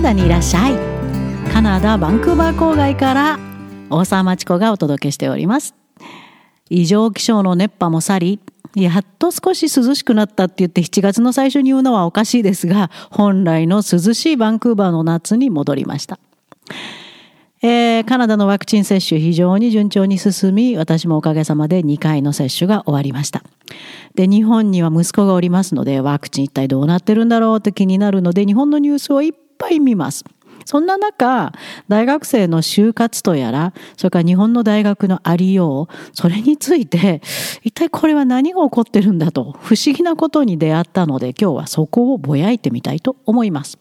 ナダにいらっしゃい。カナダバンクーバー郊外から大沢町子がお届けしております。異常気象の熱波も去りやっと少し涼しくなったって言って7月の最初に言うのはおかしいですが本来の涼しいバンクーバーの夏に戻りました。えー、カナダのワクチン接種非常に順調に進み、私もおかげさまで2回の接種が終わりました。で、日本には息子がおりますので、ワクチン一体どうなってるんだろうって気になるので、日本のニュースをいっぱい見ます。そんな中、大学生の就活とやら、それから日本の大学のありよう、それについて、一体これは何が起こってるんだと、不思議なことに出会ったので、今日はそこをぼやいてみたいと思います。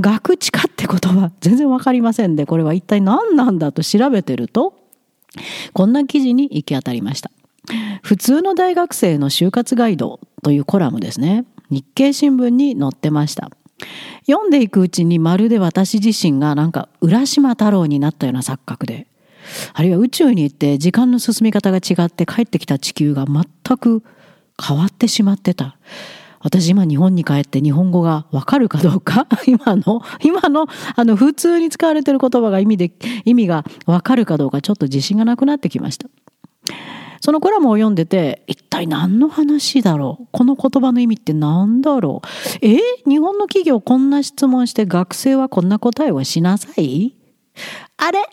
学知化って言葉全然わかりませんでこれは一体何なんだと調べてるとこんな記事に行き当たりました普通の大学生の就活ガイドというコラムですね日経新聞に載ってました読んでいくうちにまるで私自身がなんか浦島太郎になったような錯覚であるいは宇宙に行って時間の進み方が違って帰ってきた地球が全く変わってしまってた私今日本に帰って日本語がわかるかどうか 今の、今の、あの、普通に使われてる言葉が意味で、意味がわかるかどうかちょっと自信がなくなってきました。そのコラムを読んでて、一体何の話だろう？この言葉の意味って何だろう？え？日本の企業こんな質問して学生はこんな答えをしなさい？あれ？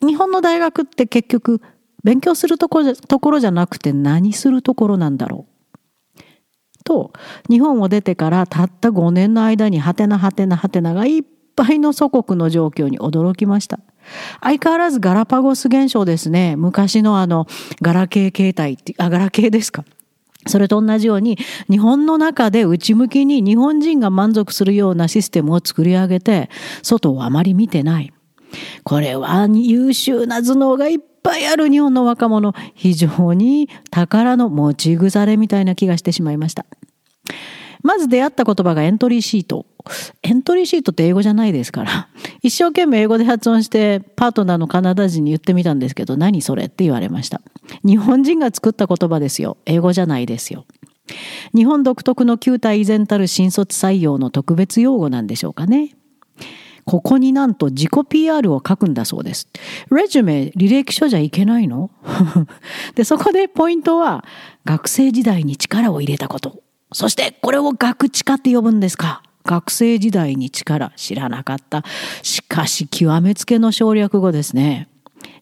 日本の大学って結局勉強するところところじゃなくて何するところなんだろう？と日本を出てからたった5年の間にはてなはてなはてながいっぱいの祖国の状況に驚きました。相変わらずガラパゴス現象ですね。昔のあのガラケー携帯って、あ、ガラケーですか。それと同じように日本の中で内向きに日本人が満足するようなシステムを作り上げて外をあまり見てない。これは優秀な頭脳がいっぱいある日本の若者、非常に宝の持ち腐れみたいな気がしてしまいました。まず出会った言葉がエントリーシート。エントリーシートって英語じゃないですから。一生懸命英語で発音してパートナーのカナダ人に言ってみたんですけど、何それって言われました。日本人が作った言葉ですよ。英語じゃないですよ。日本独特の旧体依然たる新卒採用の特別用語なんでしょうかね。ここになんと自己 PR を書くんだそうです。レジュメ、履歴書じゃいけないの？で、そこでポイントは、学生時代に力を入れたこと。そしてこれを学知化って呼ぶんですか？学生時代に力知らなかった。しかし極めつけの省略語ですね。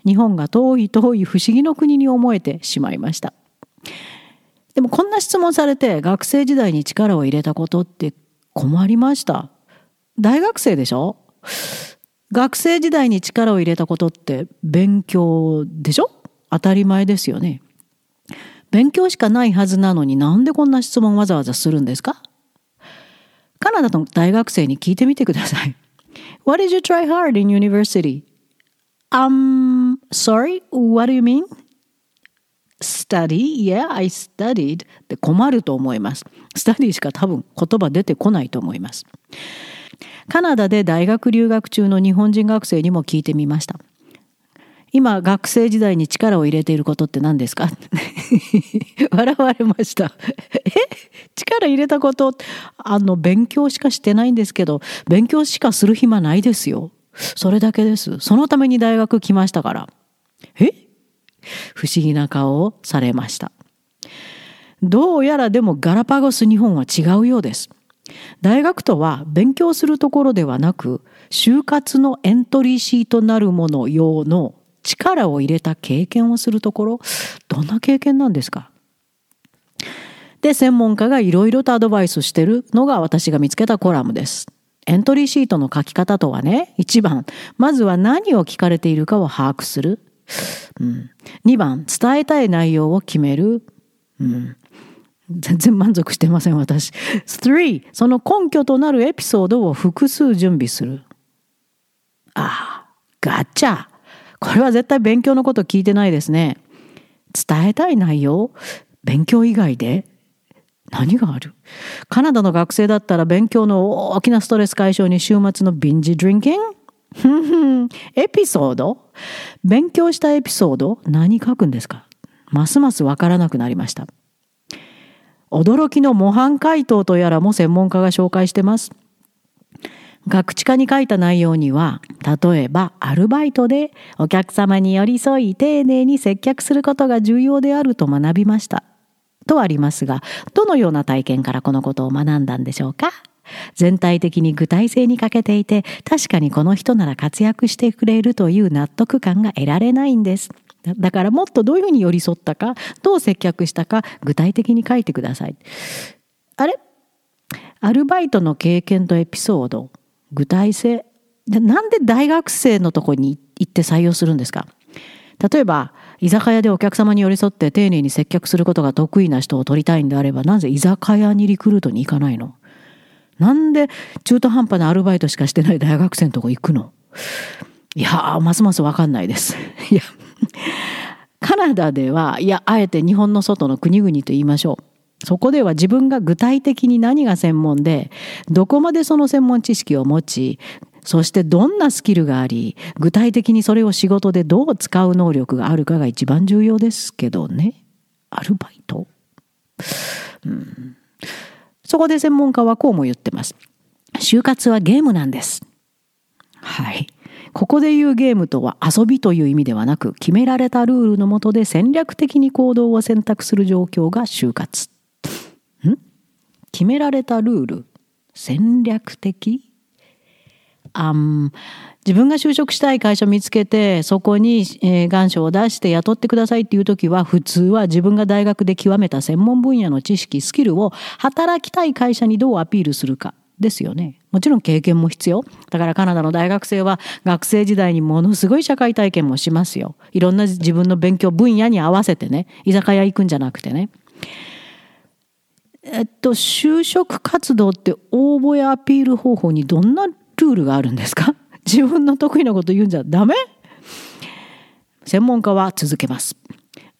日本が遠い遠い不思議の国に思えてしまいました。でもこんな質問されて学生時代に力を入れたことって困りました。大学生でしょ？学生時代に力を入れたことって勉強でしょ？当たり前ですよね。勉強しかないはずなのになんでこんな質問わざわざするんですか？カナダの大学生に聞いてみてください。What did you try hard in university? Um, sorry, what do you mean? Study? Yeah, I studied. って困ると思います。study しか多分言葉出てこないと思います。カナダで大学留学中の日本人学生にも聞いてみました。今学生時代に力を入れていることって何ですか？笑われました。え？力入れたことあの勉強しかしてないんですけど勉強しかする暇ないですよ。それだけです。そのために大学来ましたから。え？不思議な顔をされました。どうやらでもガラパゴス日本は違うようです。大学とは勉強するところではなく就活のエントリーシートなるもの用の力を入れた経験をするところどんな経験なんですか？で専門家がいろいろとアドバイスしてるのが私が見つけたコラムです。エントリーシートの書き方とはね1番まずは何を聞かれているかを把握する、うん、2番伝えたい内容を決める、うん、全然満足してません私。3その根拠となるエピソードを複数準備する。ああガチャ。これは絶対勉強のこと聞いてないですね。伝えたい内容？勉強以外で？何がある？カナダの学生だったら勉強の大きなストレス解消に週末のビンジドリンキングエピソード？勉強したエピソード？何書くんですか？ますますわからなくなりました。驚きの模範解答とやらも専門家が紹介してます。学知課に書いた内容には、例えばアルバイトでお客様に寄り添い丁寧に接客することが重要であると学びました。とありますが、どのような体験からこのことを学んだんでしょうか？全体的に具体性に欠けていて、確かにこの人なら活躍してくれるという納得感が得られないんです。だからもっとどういうふうに寄り添ったか、どう接客したか、具体的に書いてください。あれ？アルバイトの経験とエピソード、具体性。なんで大学生のとこに行って採用するんですか？例えば、居酒屋でお客様に寄り添って丁寧に接客することが得意な人を取りたいんであれば、なぜ居酒屋にリクルートに行かないの？なんで中途半端なアルバイトしかしてない大学生のとこ行くの？いやー、ますますわかんないです。いや、カナダでは、いや、あえて日本の外の国々と言いましょう。そこでは自分が具体的に何が専門で、どこまでその専門知識を持ち、そしてどんなスキルがあり、具体的にそれを仕事でどう使う能力があるかが一番重要ですけどね。アルバイト、うん、そこで専門家はこうも言ってます。就活はゲームなんです。はい。ここで言うゲームとは遊びという意味ではなく、決められたルールのもとで戦略的に行動を選択する状況が就活。決められたルール戦略的？あん自分が就職したい会社を見つけてそこに、えー、願書を出して雇ってくださいっていう時は普通は自分が大学で極めた専門分野の知識スキルを働きたい会社にどうアピールするかですよね。もちろん経験も必要。だからカナダの大学生は学生時代にものすごい社会体験もしますよ。いろんな自分の勉強分野に合わせてね、居酒屋行くんじゃなくてね。えっと、就職活動って応募やアピール方法にどんなルールがあるんですか？自分の得意なこと言うんじゃダメ？専門家は続けます。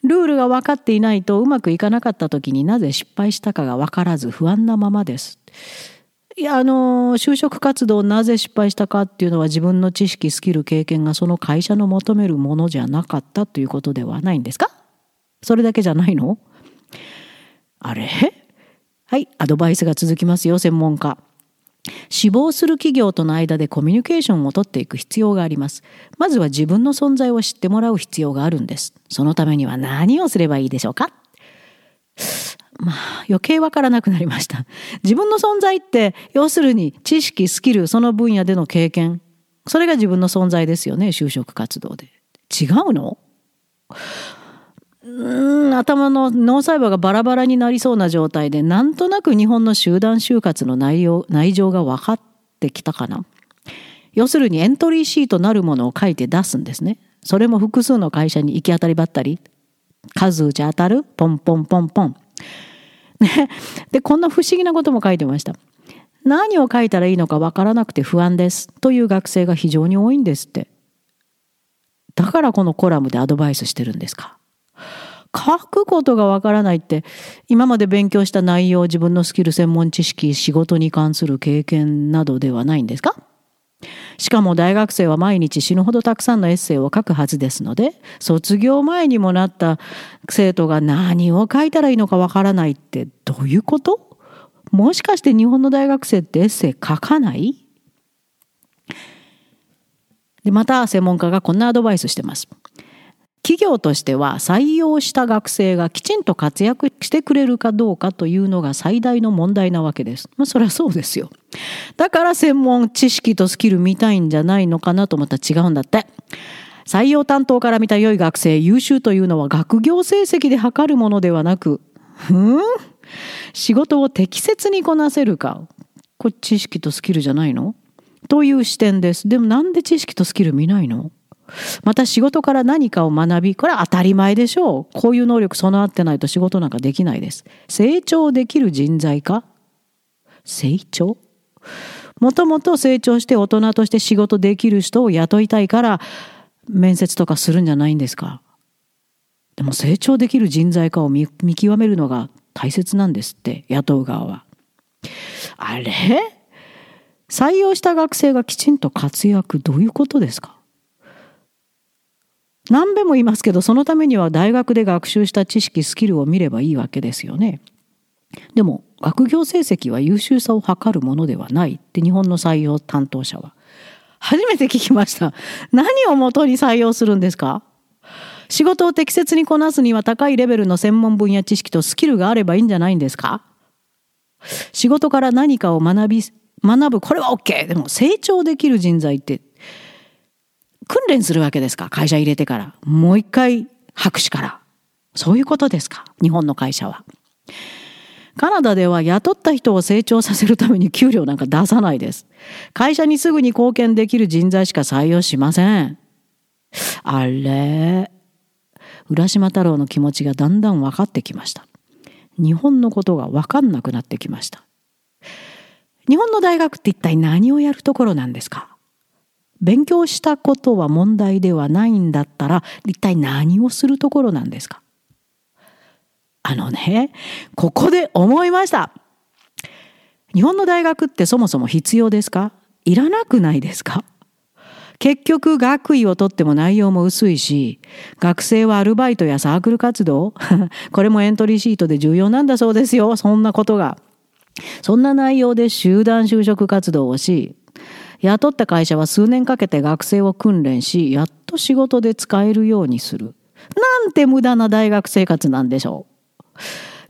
ルールが分かっていないとうまくいかなかった時になぜ失敗したかが分からず不安なままです。いや、あの、就職活動なぜ失敗したかっていうのは自分の知識、スキル、経験がその会社の求めるものじゃなかったということではないんですか？それだけじゃないの？あれ？はい、アドバイスが続きますよ、専門家。死亡する企業との間でコミュニケーションをとっていく必要があります。まずは自分の存在を知ってもらう必要があるんです。そのためには何をすればいいでしょうか？まあ余計わからなくなりました。自分の存在って要するに知識、スキル、その分野での経験。それが自分の存在ですよね、就職活動で。違うの？うん頭の脳細胞がバラバラになりそうな状態でなんとなく日本の集団就活の内容内情が分かってきたかな？要するにエントリーシートなるものを書いて出すんですね。それも複数の会社に行き当たりばったり。数打ち当たる。ポンポンポンポン。ね。でこんな不思議なことも書いてました。何を書いたらいいのか分からなくて不安ですという学生が非常に多いんですって。だからこのコラムでアドバイスしてるんですか？書くことがわからないって今まで勉強した内容自分のスキル専門知識仕事に関する経験などではないんですか？しかも大学生は毎日死ぬほどたくさんのエッセイを書くはずですので卒業前にもなった生徒が何を書いたらいいのかわからないってどういうこと？もしかして日本の大学生ってエッセイ書かない？でまた専門家がこんなアドバイスしてます。企業としては採用した学生がきちんと活躍してくれるかどうかというのが最大の問題なわけです。まあそりゃそうですよ。だから専門知識とスキル見たいんじゃないのかなと思ったら違うんだって。採用担当から見た良い学生、優秀というのは学業成績で測るものではなく、ふん？仕事を適切にこなせるか。これ知識とスキルじゃないの？という視点です。でもなんで知識とスキル見ないの？また仕事から何かを学び、これは当たり前でしょう。こういう能力備わってないと仕事なんかできないです。成長できる人材か？成長？もともと成長して大人として仕事できる人を雇いたいから面接とかするんじゃないんですか？でも成長できる人材かを見極めるのが大切なんですって雇う側は。あれ？採用した学生がきちんと活躍どういうことですか？何べも言いますけどそのためには大学で学習した知識スキルを見ればいいわけですよね。でも学業成績は優秀さを測るものではないって日本の採用担当者は初めて聞きました。何をもとに採用するんですか？仕事を適切にこなすには高いレベルの専門分野知識とスキルがあればいいんじゃないんですか？仕事から何かを学び学ぶこれは OK でも成長できる人材って訓練するわけですか？会社入れてから。もう一回白紙から。そういうことですか？日本の会社は。カナダでは雇った人を成長させるために給料なんか出さないです。会社にすぐに貢献できる人材しか採用しません。あれ？浦島太郎の気持ちがだんだん分かってきました。日本のことが分かんなくなってきました。日本の大学って一体何をやるところなんですか？勉強したことは問題ではないんだったら一体何をするところなんですか？あのねここで思いました。日本の大学ってそもそも必要ですか？いらなくないですか？結局学位を取っても内容も薄いし学生はアルバイトやサークル活動？これもエントリーシートで重要なんだそうですよそんなことが。そんな内容で集団就職活動をし雇った会社は数年かけて学生を訓練しやっと仕事で使えるようにする。なんて無駄な大学生活なんでしょ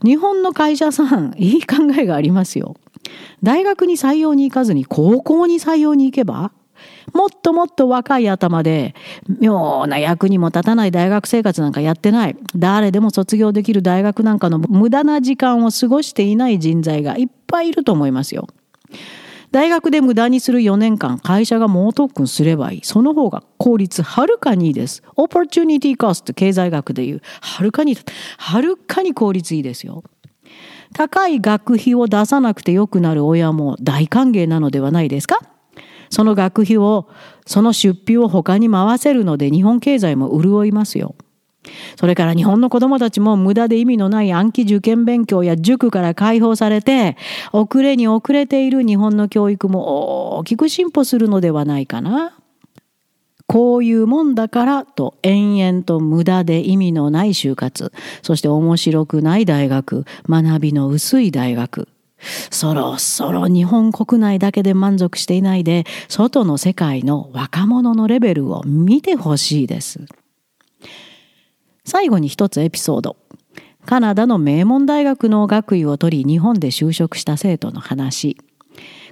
う。日本の会社さん いい考えがありますよ。大学に採用に行かずに高校に採用に行けばもっともっと若い頭で妙な役にも立たない大学生活なんかやってない。誰でも卒業できる大学なんかの無駄な時間を過ごしていない人材がいっぱいいると思いますよ。大学で無駄にする4年間会社が猛特訓すればいい。その方が効率はるかにいいです。オポチュニティコスト経済学でいう。はるかにはるかに効率いいですよ。高い学費を出さなくてよくなる親も大歓迎なのではないですか？その学費を、その出費を他に回せるので日本経済も潤いますよ。それから日本の子供たちも無駄で意味のない暗記受験勉強や塾から解放されて、遅れに遅れている日本の教育も大きく進歩するのではないかな。こういうもんだからと延々と無駄で意味のない就活、そして面白くない大学、学びの薄い大学、そろそろ日本国内だけで満足していないで、外の世界の若者のレベルを見てほしいです。最後に一つエピソード。カナダの名門大学の学位を取り日本で就職した生徒の話。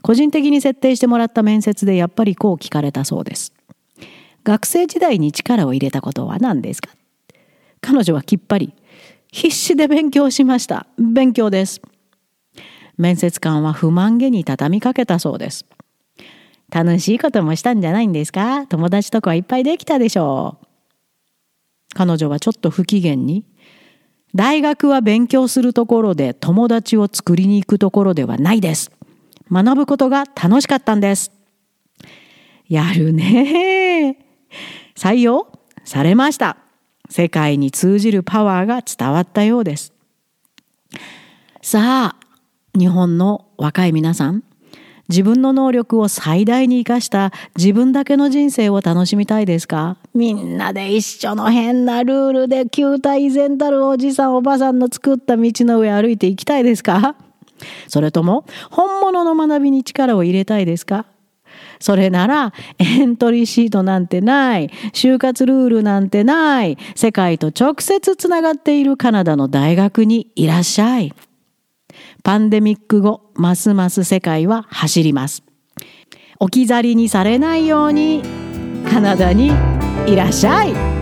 個人的に設定してもらった面接でやっぱりこう聞かれたそうです。学生時代に力を入れたことは何ですか？彼女はきっぱり必死で勉強しました。勉強です。面接官は不満げに畳みかけたそうです。楽しいこともしたんじゃないんですか？友達とかいっぱいできたでしょう。彼女はちょっと不機嫌に、大学は勉強するところで友達を作りに行くところではないです。学ぶことが楽しかったんです。やるね採用されました。世界に通じるパワーが伝わったようです。さあ、日本の若い皆さん自分の能力を最大に生かした自分だけの人生を楽しみたいですか？みんなで一緒の変なルールで球体依然たるおじさんおばさんの作った道の上歩いていきたいですか？それとも本物の学びに力を入れたいですか？それならエントリーシートなんてない、就活ルールなんてない、世界と直接つながっているカナダの大学にいらっしゃい。パンデミック後、ますます世界は走ります。置き去りにされないように、カナダにいらっしゃい。